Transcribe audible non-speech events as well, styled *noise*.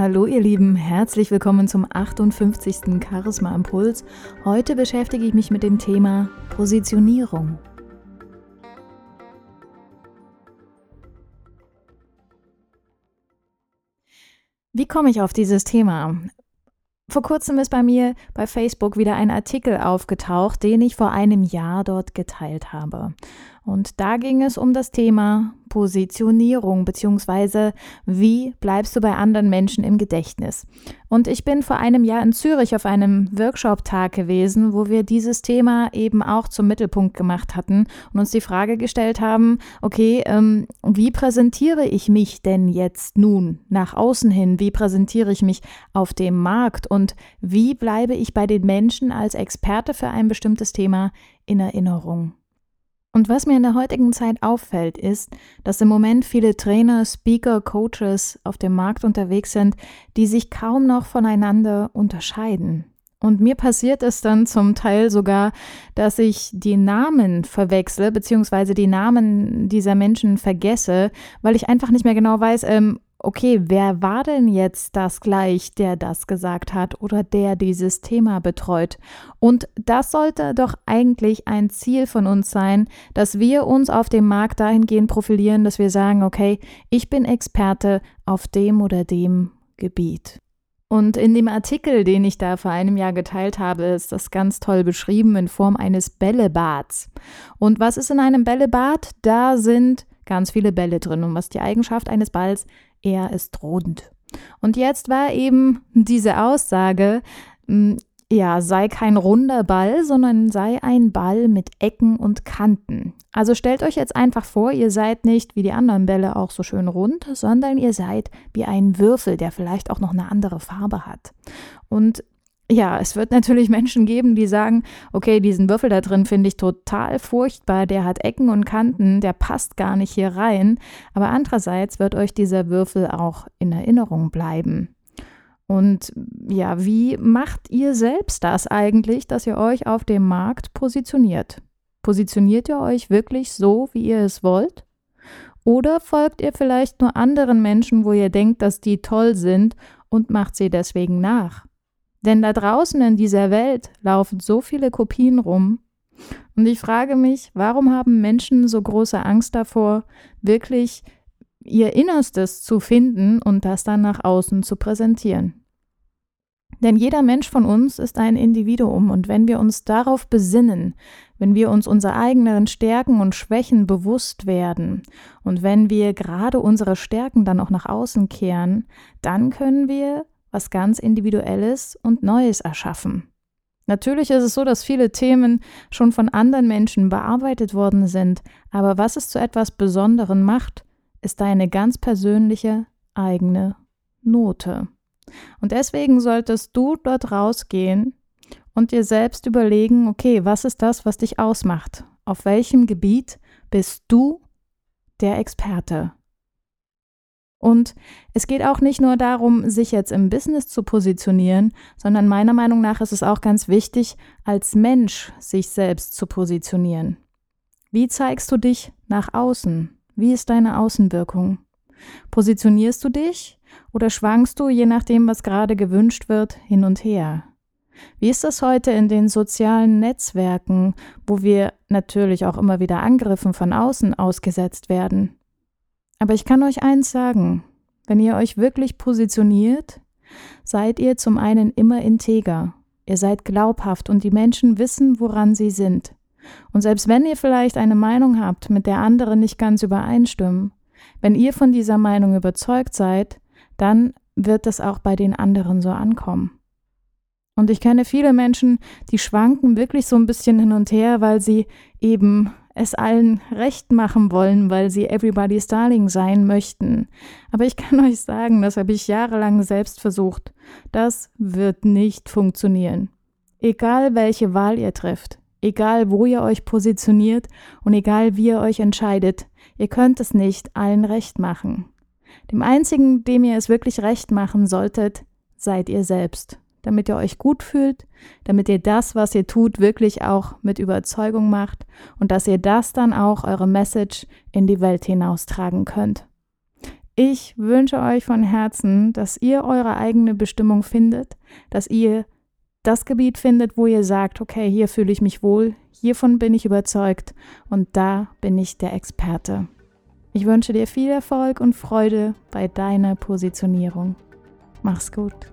Hallo ihr Lieben, herzlich willkommen zum 58. Charisma Impuls. Heute beschäftige ich mich mit dem Thema Positionierung. Wie komme ich auf dieses Thema? Vor kurzem ist bei mir bei Facebook wieder ein Artikel aufgetaucht, den ich vor einem Jahr dort geteilt habe. Und da ging es um das Thema Positionierung beziehungsweise wie bleibst du bei anderen Menschen im Gedächtnis. Und ich bin vor einem Jahr in Zürich auf einem Workshop-Tag gewesen, wo wir dieses Thema eben auch zum Mittelpunkt gemacht hatten und uns die Frage gestellt haben, okay, ähm, wie präsentiere ich mich denn jetzt nun nach außen hin? Wie präsentiere ich mich auf dem Markt? Und wie bleibe ich bei den Menschen als Experte für ein bestimmtes Thema in Erinnerung? Und was mir in der heutigen Zeit auffällt, ist, dass im Moment viele Trainer, Speaker, Coaches auf dem Markt unterwegs sind, die sich kaum noch voneinander unterscheiden. Und mir passiert es dann zum Teil sogar, dass ich die Namen verwechsle, beziehungsweise die Namen dieser Menschen vergesse, weil ich einfach nicht mehr genau weiß, ähm, okay, wer war denn jetzt das gleich, der das gesagt hat oder der dieses Thema betreut? Und das sollte doch eigentlich ein Ziel von uns sein, dass wir uns auf dem Markt dahingehend profilieren, dass wir sagen, okay, ich bin Experte auf dem oder dem Gebiet. Und in dem Artikel, den ich da vor einem Jahr geteilt habe, ist das ganz toll beschrieben in Form eines Bällebads. Und was ist in einem Bällebad? Da sind ganz viele Bälle drin. Und was die Eigenschaft eines Balls er ist rund. Und jetzt war eben diese Aussage, hm, ja, sei kein runder Ball, sondern sei ein Ball mit Ecken und Kanten. Also stellt euch jetzt einfach vor, ihr seid nicht wie die anderen Bälle auch so schön rund, sondern ihr seid wie ein Würfel, der vielleicht auch noch eine andere Farbe hat. Und ja, es wird natürlich *laughs* Menschen geben, die sagen, okay, diesen Würfel da drin finde ich total furchtbar, der hat Ecken und Kanten, der passt gar nicht hier rein. Aber andererseits wird euch dieser Würfel auch in Erinnerung bleiben. Und ja, wie macht ihr selbst das eigentlich, dass ihr euch auf dem Markt positioniert? Positioniert ihr euch wirklich so, wie ihr es wollt? Oder folgt ihr vielleicht nur anderen Menschen, wo ihr denkt, dass die toll sind und macht sie deswegen nach? Denn da draußen in dieser Welt laufen so viele Kopien rum. Und ich frage mich, warum haben Menschen so große Angst davor, wirklich ihr Innerstes zu finden und das dann nach außen zu präsentieren? Denn jeder Mensch von uns ist ein Individuum und wenn wir uns darauf besinnen, wenn wir uns unserer eigenen Stärken und Schwächen bewusst werden und wenn wir gerade unsere Stärken dann auch nach außen kehren, dann können wir was ganz Individuelles und Neues erschaffen. Natürlich ist es so, dass viele Themen schon von anderen Menschen bearbeitet worden sind, aber was es zu etwas Besonderem macht, ist deine ganz persönliche eigene Note. Und deswegen solltest du dort rausgehen und dir selbst überlegen, okay, was ist das, was dich ausmacht? Auf welchem Gebiet bist du der Experte? Und es geht auch nicht nur darum, sich jetzt im Business zu positionieren, sondern meiner Meinung nach ist es auch ganz wichtig, als Mensch sich selbst zu positionieren. Wie zeigst du dich nach außen? Wie ist deine Außenwirkung? Positionierst du dich oder schwankst du, je nachdem, was gerade gewünscht wird, hin und her? Wie ist das heute in den sozialen Netzwerken, wo wir natürlich auch immer wieder Angriffen von außen ausgesetzt werden? Aber ich kann euch eins sagen, wenn ihr euch wirklich positioniert, seid ihr zum einen immer integer, ihr seid glaubhaft und die Menschen wissen, woran sie sind. Und selbst wenn ihr vielleicht eine Meinung habt, mit der andere nicht ganz übereinstimmen, wenn ihr von dieser Meinung überzeugt seid, dann wird es auch bei den anderen so ankommen. Und ich kenne viele Menschen, die schwanken wirklich so ein bisschen hin und her, weil sie eben es allen recht machen wollen, weil sie Everybody's Darling sein möchten. Aber ich kann *laughs* euch sagen, das habe ich jahrelang selbst versucht. Das wird nicht funktionieren. Egal welche Wahl ihr trifft, egal wo ihr euch positioniert und egal wie ihr euch entscheidet, ihr könnt es nicht allen recht machen. Dem einzigen, dem ihr es wirklich recht machen solltet, seid ihr selbst damit ihr euch gut fühlt, damit ihr das, was ihr tut, wirklich auch mit Überzeugung macht und dass ihr das dann auch eure Message in die Welt hinaustragen könnt. Ich wünsche euch von Herzen, dass ihr eure eigene Bestimmung findet, dass ihr das Gebiet findet, wo ihr sagt, okay, hier fühle ich mich wohl, hiervon bin ich überzeugt und da bin ich der Experte. Ich wünsche dir viel Erfolg und Freude bei deiner Positionierung. Mach's gut.